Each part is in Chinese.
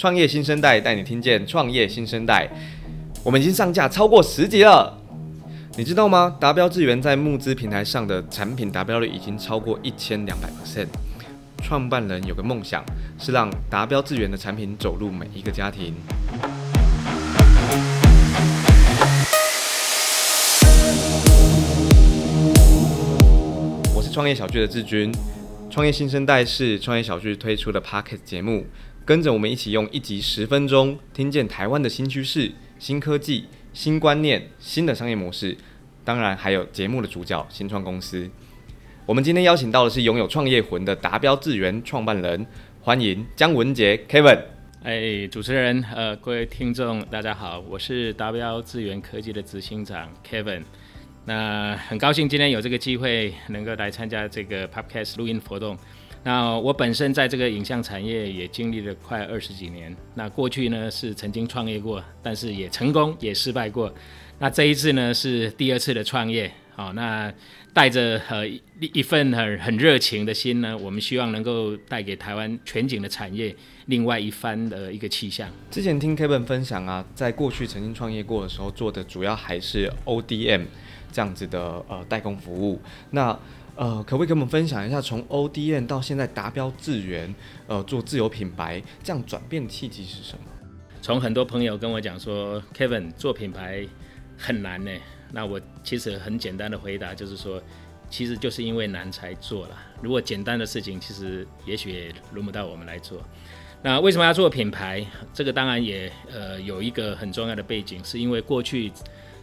创业新生代带你听见创业新生代。我们已经上架超过十集了，你知道吗？达标智源在募资平台上的产品达标率已经超过一千两百 percent。创办人有个梦想，是让达标智源的产品走入每一个家庭。我是创业小聚的志军，创业新生代是创业小聚推出的 p o c k e t 节目，跟着我们一起用一集十分钟，听见台湾的新趋势。新科技、新观念、新的商业模式，当然还有节目的主角新创公司。我们今天邀请到的是拥有创业魂的达标智源创办人，欢迎姜文杰 Kevin。哎，主持人，呃，各位听众，大家好，我是达标智源科技的执行长 Kevin。那很高兴今天有这个机会能够来参加这个 Podcast 录音活动。那我本身在这个影像产业也经历了快二十几年。那过去呢是曾经创业过，但是也成功也失败过。那这一次呢是第二次的创业。好，那带着呃一份很很热情的心呢，我们希望能够带给台湾全景的产业另外一番的一个气象。之前听 Kevin 分享啊，在过去曾经创业过的时候，做的主要还是 ODM 这样子的呃代工服务。那呃，可不可以跟我们分享一下，从 ODN 到现在达标智源，呃，做自有品牌，这样转变的契机是什么？从很多朋友跟我讲说，Kevin 做品牌很难呢。那我其实很简单的回答就是说，其实就是因为难才做了。如果简单的事情，其实也许轮不到我们来做。那为什么要做品牌？这个当然也呃有一个很重要的背景，是因为过去。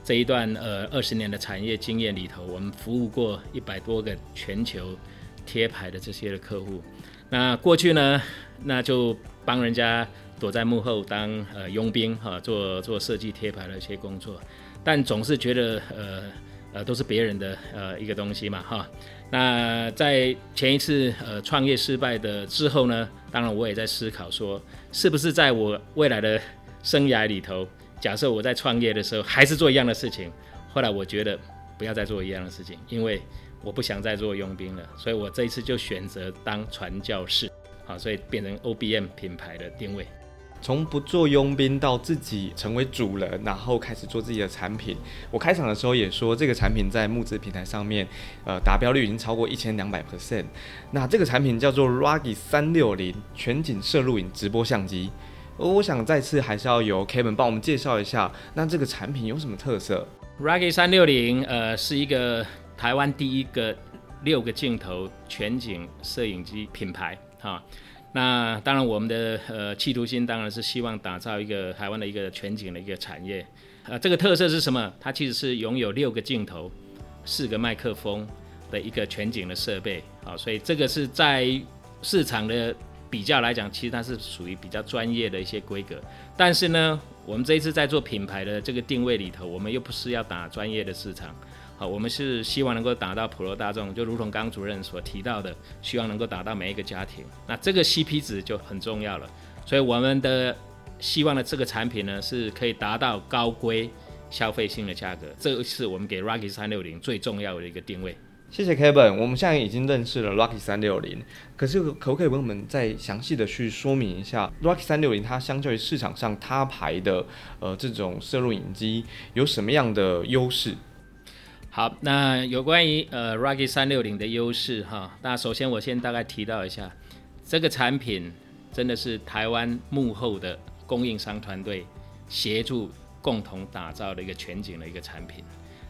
这一段呃二十年的产业经验里头，我们服务过一百多个全球贴牌的这些的客户。那过去呢，那就帮人家躲在幕后当呃佣兵哈，做做设计贴牌的一些工作，但总是觉得呃呃都是别人的呃一个东西嘛哈。那在前一次呃创业失败的之后呢，当然我也在思考说，是不是在我未来的生涯里头。假设我在创业的时候还是做一样的事情，后来我觉得不要再做一样的事情，因为我不想再做佣兵了，所以我这一次就选择当传教士，好，所以变成 OBM 品牌的定位。从不做佣兵到自己成为主人，然后开始做自己的产品。我开场的时候也说，这个产品在募资平台上面，呃，达标率已经超过一千两百 percent。那这个产品叫做 ROGGI 三六零全景摄录影直播相机。我想再次还是要由 Kevin 帮我们介绍一下，那这个产品有什么特色？ROGGI 三六零，呃，是一个台湾第一个六个镜头全景摄影机品牌，哈。那当然，我们的呃企图心当然是希望打造一个台湾的一个全景的一个产业。呃，这个特色是什么？它其实是拥有六个镜头、四个麦克风的一个全景的设备，好，所以这个是在市场的。比较来讲，其实它是属于比较专业的一些规格，但是呢，我们这一次在做品牌的这个定位里头，我们又不是要打专业的市场，好，我们是希望能够打到普罗大众，就如同刚主任所提到的，希望能够打到每一个家庭，那这个 CP 值就很重要了，所以我们的希望的这个产品呢，是可以达到高规消费性的价格，这是我们给 ROGGI 三六零最重要的一个定位。谢谢 Kevin，我们现在已经认识了 Rocky 三六零，可是可不可以为我们再详细的去说明一下 Rocky 三六零它相较于市场上他牌的呃这种摄录影机有什么样的优势？好，那有关于呃 Rocky 三六零的优势哈，那首先我先大概提到一下，这个产品真的是台湾幕后的供应商团队协助共同打造的一个全景的一个产品。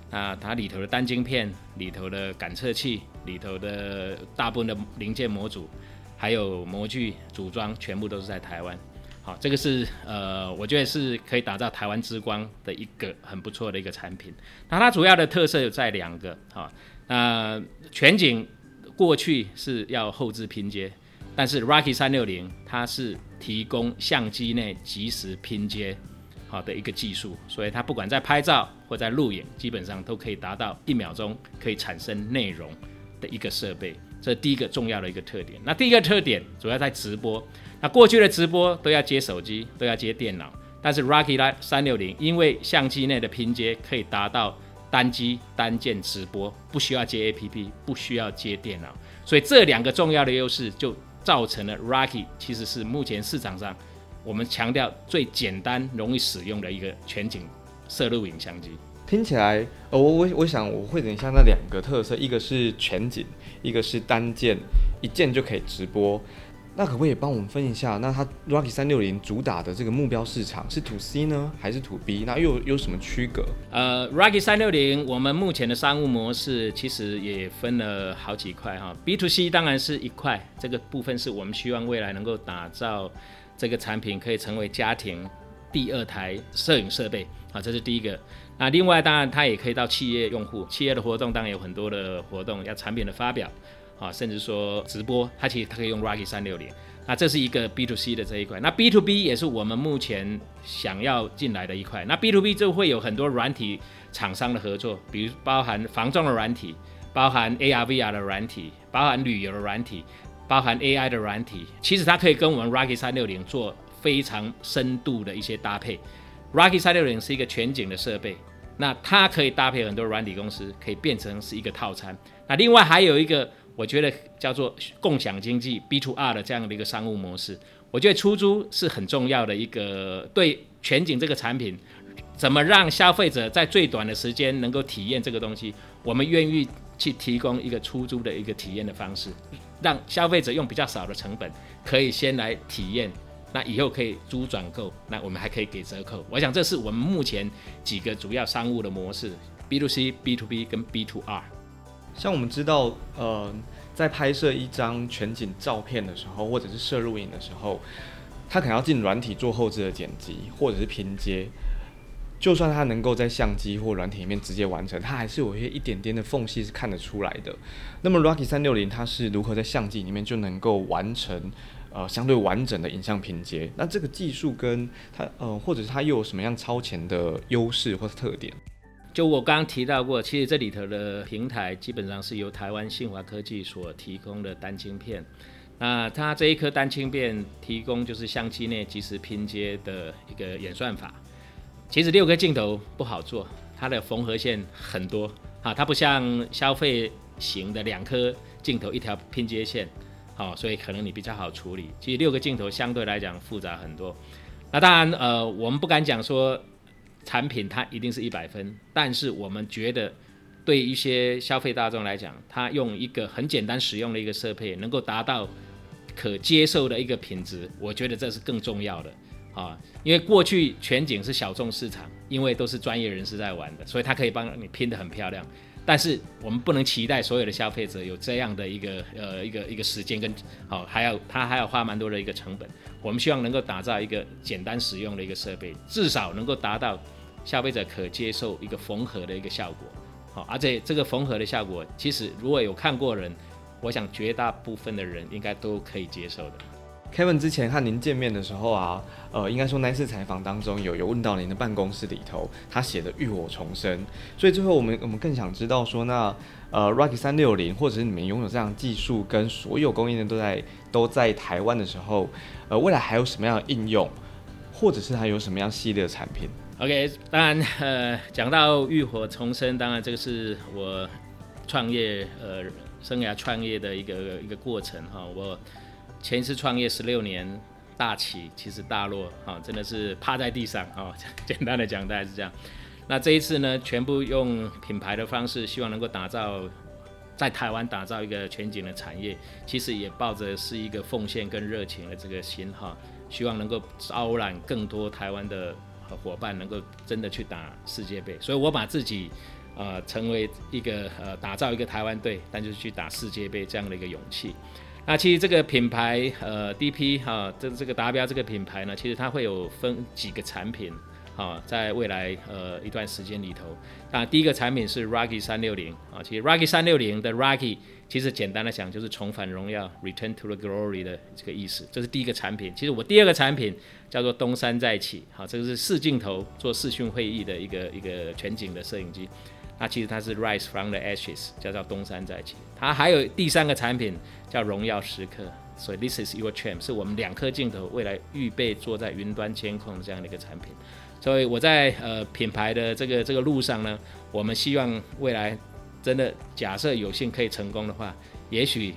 那它里头的单晶片、里头的感测器、里头的大部分的零件模组，还有模具组装，全部都是在台湾。好，这个是呃，我觉得是可以打造台湾之光的一个很不错的一个产品。那它主要的特色有在两个，哈，那全景过去是要后置拼接，但是 Rocky 三六零它是提供相机内即时拼接。好的一个技术，所以它不管在拍照或在录影，基本上都可以达到一秒钟可以产生内容的一个设备。这是第一个重要的一个特点。那第一个特点主要在直播。那过去的直播都要接手机，都要接电脑，但是 ROGGI 三六零因为相机内的拼接可以达到单机单键直播，不需要接 APP，不需要接电脑，所以这两个重要的优势就造成了 Rocky 其实是目前市场上。我们强调最简单、容易使用的一个全景摄录影相机。听起来，呃，我我我想我会等一下那两个特色，一个是全景，一个是单键，一键就可以直播。那可不可以帮我们分一下？那它 Rocky 三六零主打的这个目标市场是 To C 呢，还是 To B？那又有什么区隔？呃，Rocky 三六零，我们目前的商务模式其实也分了好几块哈。B to C 当然是一块，这个部分是我们希望未来能够打造这个产品可以成为家庭第二台摄影设备啊，这是第一个。那另外当然它也可以到企业用户，企业的活动当然有很多的活动，要产品的发表。啊，甚至说直播，它其实它可以用 Rocky 三六零，那这是一个 B to C 的这一块，那 B to B 也是我们目前想要进来的一块。那 B to B 就会有很多软体厂商的合作，比如包含防撞的软体，包含 AR VR 的软体，包含旅游的软体，包含 AI 的软体。其实它可以跟我们 Rocky 三六零做非常深度的一些搭配。Rocky 三六零是一个全景的设备，那它可以搭配很多软体公司，可以变成是一个套餐。那另外还有一个。我觉得叫做共享经济 B to R 的这样的一个商务模式，我觉得出租是很重要的一个对全景这个产品，怎么让消费者在最短的时间能够体验这个东西，我们愿意去提供一个出租的一个体验的方式，让消费者用比较少的成本可以先来体验，那以后可以租转购，那我们还可以给折扣。我想这是我们目前几个主要商务的模式：B to C、B to B 跟 B to R。像我们知道，呃，在拍摄一张全景照片的时候，或者是摄录影的时候，它可能要进软体做后置的剪辑，或者是拼接。就算它能够在相机或软体里面直接完成，它还是有一些一点点的缝隙是看得出来的。那么 Rocky 三六零它是如何在相机里面就能够完成呃相对完整的影像拼接？那这个技术跟它呃，或者是它又有什么样超前的优势或是特点？就我刚刚提到过，其实这里头的平台基本上是由台湾信华科技所提供的单晶片。那它这一颗单晶片提供就是相机内即时拼接的一个演算法。其实六个镜头不好做，它的缝合线很多啊，它不像消费型的两颗镜头一条拼接线，好，所以可能你比较好处理。其实六个镜头相对来讲复杂很多。那当然，呃，我们不敢讲说。产品它一定是一百分，但是我们觉得对一些消费大众来讲，它用一个很简单使用的一个设备，能够达到可接受的一个品质，我觉得这是更重要的啊。因为过去全景是小众市场，因为都是专业人士在玩的，所以它可以帮你拼得很漂亮。但是我们不能期待所有的消费者有这样的一个呃一个一个时间跟好，还要他还要花蛮多的一个成本。我们希望能够打造一个简单使用的一个设备，至少能够达到。消费者可接受一个缝合的一个效果，好，而且这个缝合的效果，其实如果有看过人，我想绝大部分的人应该都可以接受的。Kevin 之前和您见面的时候啊，呃，应该说那次采访当中有有问到您的办公室里头，他写的浴火重生，所以最后我们我们更想知道说，那呃 Rocky 三六零或者是你们拥有这样技术跟所有供应链都在都在台湾的时候，呃，未来还有什么样的应用，或者是还有什么样系列的产品？OK，当然，呃，讲到浴火重生，当然这个是我创业，呃，生涯创业的一个一个过程哈。我前一次创业十六年，大起其实大落，哈，真的是趴在地上，哈，简单的讲大概是这样。那这一次呢，全部用品牌的方式，希望能够打造在台湾打造一个全景的产业，其实也抱着是一个奉献跟热情的这个心哈，希望能够招揽更多台湾的。伙伴能够真的去打世界杯，所以我把自己，呃，成为一个呃，打造一个台湾队，但就是去打世界杯这样的一个勇气。那其实这个品牌，呃，DP 哈、这这个达标这个品牌呢，其实它会有分几个产品，啊，在未来呃一段时间里头，那第一个产品是 Rocky 三六零啊，其实 Rocky 三六零的 Rocky。其实简单的讲，就是重返荣耀 （Return to the Glory） 的这个意思。这是第一个产品。其实我第二个产品叫做东山再起，好，这个是四镜头做视讯会议的一个一个全景的摄影机。那其实它是 Rise from the Ashes，叫做东山再起。它还有第三个产品叫荣耀时刻，所以 This is your champ，是我们两颗镜头未来预备做在云端监控这样的一个产品。所以我在呃品牌的这个这个路上呢，我们希望未来。真的，假设有幸可以成功的话，也许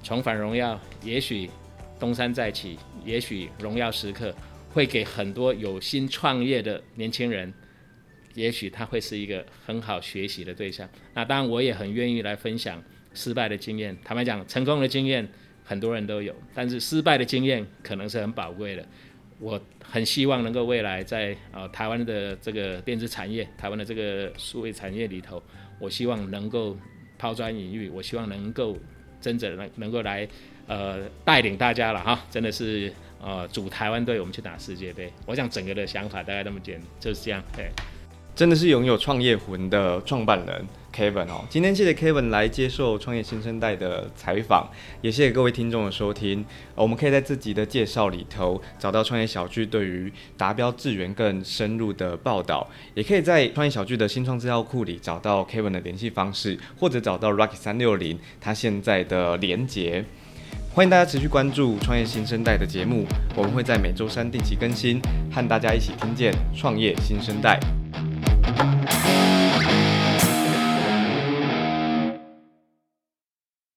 重返荣耀，也许东山再起，也许荣耀时刻会给很多有心创业的年轻人，也许他会是一个很好学习的对象。那当然，我也很愿意来分享失败的经验。坦白讲，成功的经验很多人都有，但是失败的经验可能是很宝贵的。我很希望能够未来在呃台湾的这个电子产业、台湾的这个数位产业里头，我希望能够抛砖引玉，我希望能够真正能能够来呃带领大家了哈，真的是呃组台湾队，我们去打世界杯。我想整个的想法大概那么简，就是这样，对。真的是拥有创业魂的创办人 Kevin 哦，今天谢谢 Kevin 来接受创业新生代的采访，也谢谢各位听众的收听。我们可以在自己的介绍里头找到创业小聚对于达标智源更深入的报道，也可以在创业小聚的新创资料库里找到 Kevin 的联系方式，或者找到 Rocket 三六零他现在的连结。欢迎大家持续关注创业新生代的节目，我们会在每周三定期更新，和大家一起听见创业新生代。